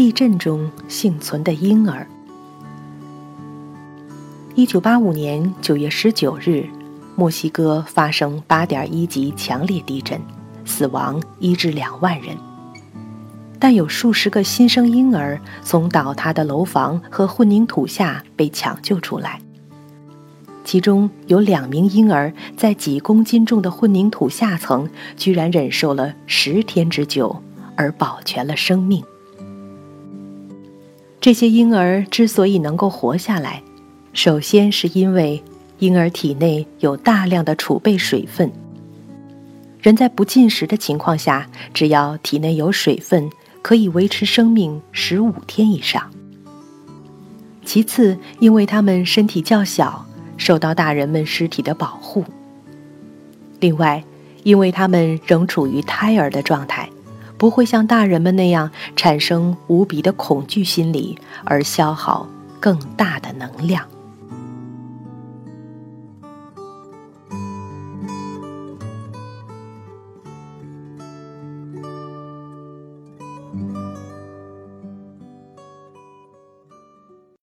地震中幸存的婴儿。一九八五年九月十九日，墨西哥发生八点一级强烈地震，死亡一至两万人。但有数十个新生婴儿从倒塌的楼房和混凝土下被抢救出来，其中有两名婴儿在几公斤重的混凝土下层居然忍受了十天之久，而保全了生命。这些婴儿之所以能够活下来，首先是因为婴儿体内有大量的储备水分。人在不进食的情况下，只要体内有水分。可以维持生命十五天以上。其次，因为他们身体较小，受到大人们尸体的保护；另外，因为他们仍处于胎儿的状态，不会像大人们那样产生无比的恐惧心理而消耗更大的能量。